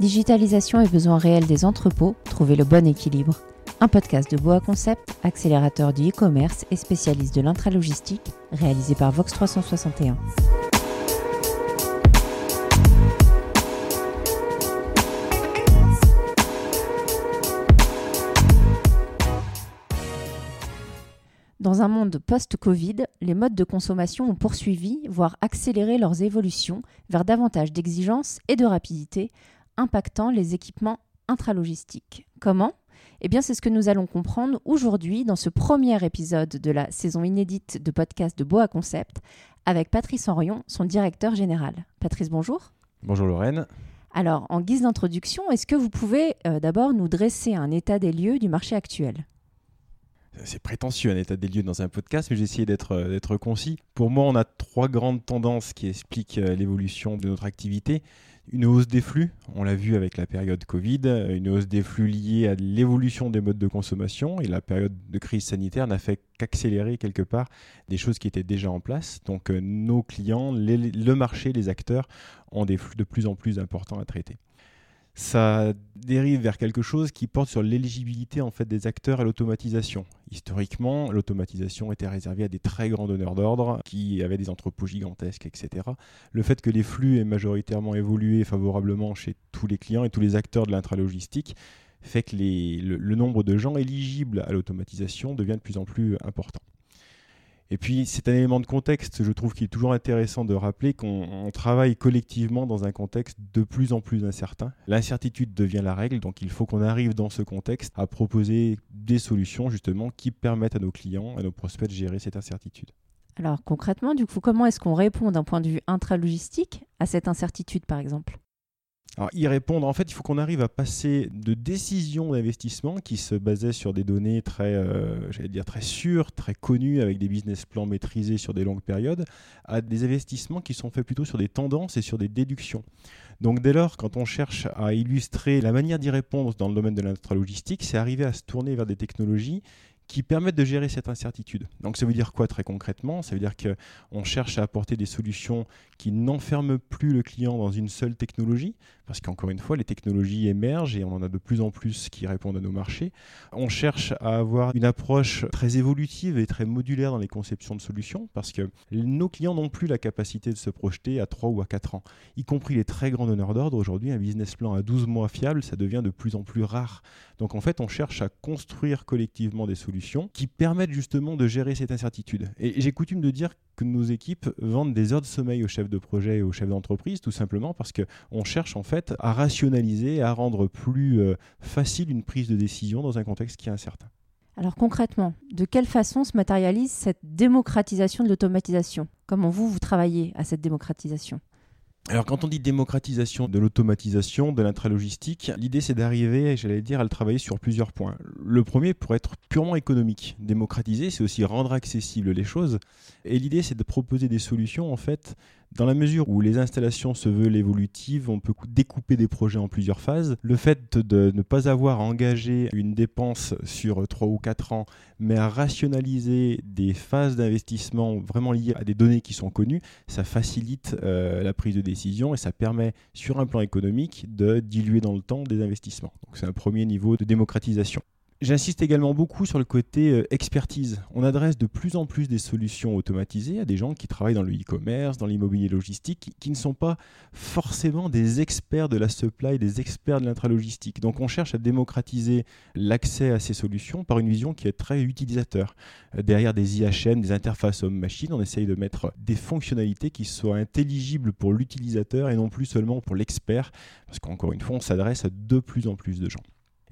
Digitalisation et besoins réels des entrepôts, trouvez le bon équilibre. Un podcast de Boa Concept, accélérateur du e-commerce et spécialiste de l'intralogistique, réalisé par Vox 361. Dans un monde post-Covid, les modes de consommation ont poursuivi, voire accéléré leurs évolutions vers davantage d'exigence et de rapidité, impactant les équipements intralogistiques. Comment? Eh bien, c'est ce que nous allons comprendre aujourd'hui dans ce premier épisode de la saison inédite de podcast de Boa Concept avec Patrice Henrion, son directeur général. Patrice, bonjour. Bonjour Lorraine. Alors, en guise d'introduction, est-ce que vous pouvez euh, d'abord nous dresser un état des lieux du marché actuel? C'est prétentieux un état des lieux dans un podcast, mais j'ai essayé euh, d'être concis. Pour moi, on a trois grandes tendances qui expliquent euh, l'évolution de notre activité. Une hausse des flux, on l'a vu avec la période Covid, une hausse des flux liée à l'évolution des modes de consommation, et la période de crise sanitaire n'a fait qu'accélérer quelque part des choses qui étaient déjà en place. Donc euh, nos clients, le marché, les acteurs ont des flux de plus en plus importants à traiter ça dérive vers quelque chose qui porte sur l'éligibilité en fait des acteurs à l'automatisation. Historiquement, l'automatisation était réservée à des très grands donneurs d'ordre qui avaient des entrepôts gigantesques, etc. Le fait que les flux aient majoritairement évolué favorablement chez tous les clients et tous les acteurs de l'intralogistique fait que le nombre de gens éligibles à l'automatisation devient de plus en plus important. Et puis, c'est un élément de contexte, je trouve qu'il est toujours intéressant de rappeler qu'on travaille collectivement dans un contexte de plus en plus incertain. L'incertitude devient la règle, donc il faut qu'on arrive dans ce contexte à proposer des solutions justement qui permettent à nos clients, à nos prospects de gérer cette incertitude. Alors concrètement, du coup, comment est-ce qu'on répond d'un point de vue intralogistique à cette incertitude, par exemple? Alors, y répondre, en fait, il faut qu'on arrive à passer de décisions d'investissement qui se basaient sur des données très, euh, j'allais dire, très sûres, très connues, avec des business plans maîtrisés sur des longues périodes, à des investissements qui sont faits plutôt sur des tendances et sur des déductions. Donc dès lors, quand on cherche à illustrer la manière d'y répondre dans le domaine de l'intralogistique, c'est arriver à se tourner vers des technologies qui permettent de gérer cette incertitude. Donc ça veut dire quoi très concrètement? Ça veut dire qu'on cherche à apporter des solutions qui n'enferment plus le client dans une seule technologie, parce qu'encore une fois, les technologies émergent et on en a de plus en plus qui répondent à nos marchés. On cherche à avoir une approche très évolutive et très modulaire dans les conceptions de solutions, parce que nos clients n'ont plus la capacité de se projeter à 3 ou à 4 ans, y compris les très grands donneurs d'ordre. Aujourd'hui, un business plan à 12 mois fiable, ça devient de plus en plus rare. Donc en fait, on cherche à construire collectivement des solutions qui permettent justement de gérer cette incertitude. Et j'ai coutume de dire que nos équipes vendent des heures de sommeil aux chefs de projet et aux chefs d'entreprise, tout simplement parce qu'on cherche en fait à rationaliser, à rendre plus euh, facile une prise de décision dans un contexte qui est incertain. Alors concrètement, de quelle façon se matérialise cette démocratisation de l'automatisation? Comment vous, vous travaillez à cette démocratisation? Alors quand on dit démocratisation de l'automatisation, de l'intralogistique, l'idée c'est d'arriver, j'allais dire, à le travailler sur plusieurs points. Le premier pour être purement économique. Démocratiser, c'est aussi rendre accessibles les choses. Et l'idée c'est de proposer des solutions en fait dans la mesure où les installations se veulent évolutives, on peut découper des projets en plusieurs phases. Le fait de ne pas avoir engagé une dépense sur 3 ou 4 ans, mais à rationaliser des phases d'investissement vraiment liées à des données qui sont connues, ça facilite euh, la prise de décision et ça permet, sur un plan économique, de diluer dans le temps des investissements. Donc c'est un premier niveau de démocratisation. J'insiste également beaucoup sur le côté euh, expertise. On adresse de plus en plus des solutions automatisées à des gens qui travaillent dans le e-commerce, dans l'immobilier logistique, qui, ne sont pas forcément des experts de la supply, des experts de l'intralogistique. Donc on cherche à démocratiser l'accès à ces solutions par une vision qui est très utilisateur. Euh, derrière des IHM, des interfaces homme-machine, on essaye de mettre des fonctionnalités qui soient intelligibles pour l'utilisateur et non plus seulement pour l'expert, parce qu'encore une fois, on s'adresse à de plus en plus de gens.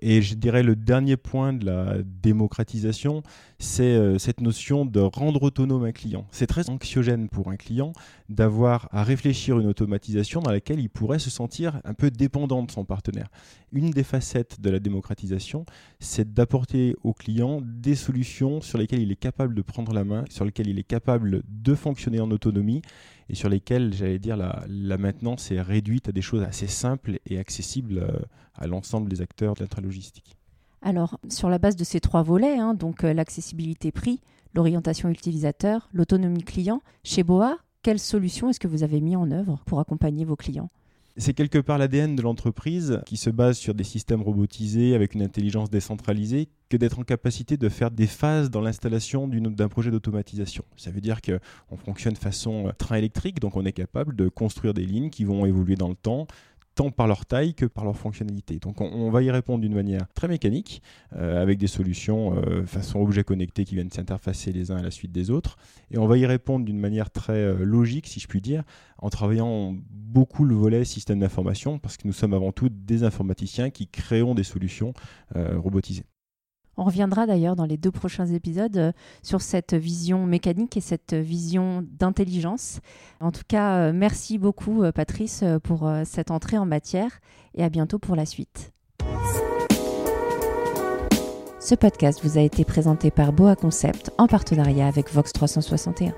Et je dirais le dernier point de la démocratisation, c'est euh, cette notion de rendre autonome un client. C'est très anxiogène pour un client d'avoir à réfléchir une automatisation dans laquelle il pourrait se sentir un peu dépendant de son partenaire. Une des facettes de la démocratisation, c'est d'apporter au client des solutions sur lesquelles il est capable de prendre la main, sur lesquelles il est capable de fonctionner en autonomie et sur lesquelles, j'allais dire, la, la, maintenance est réduite à des choses assez simples et accessibles euh, à l'ensemble des acteurs de l'intralogistique. Alors, sur la base de ces trois volets, hein, donc euh, l'accessibilité prix, l'orientation utilisateur, l'autonomie client, chez Boa, quelles solutions est-ce que vous avez mis en œuvre pour accompagner vos clients? C'est quelque part l'ADN de l'entreprise qui se base sur des systèmes robotisés avec une intelligence décentralisée que d'être en capacité de faire des phases dans l'installation d'un projet d'automatisation. Ça veut dire qu'on fonctionne façon euh, train électrique, donc on est capable de construire des lignes qui vont évoluer dans le temps, tant par leur taille que par leur fonctionnalité. Donc on, va y répondre d'une manière très mécanique, euh, avec des solutions euh, façon objet connecté qui viennent s'interfacer les uns à la suite des autres. Et on va y répondre d'une manière très euh, logique, si je puis dire, en travaillant beaucoup le volet système d'information, parce que nous sommes avant tout des informaticiens qui créons des solutions robotisées. On reviendra d'ailleurs dans les deux prochains épisodes euh, sur cette vision mécanique et cette vision d'intelligence. En tout cas, euh, merci beaucoup euh, Patrice pour cette entrée en matière et à bientôt pour la suite. Ce podcast vous a été présenté par Boa Concept en partenariat avec Vox 361.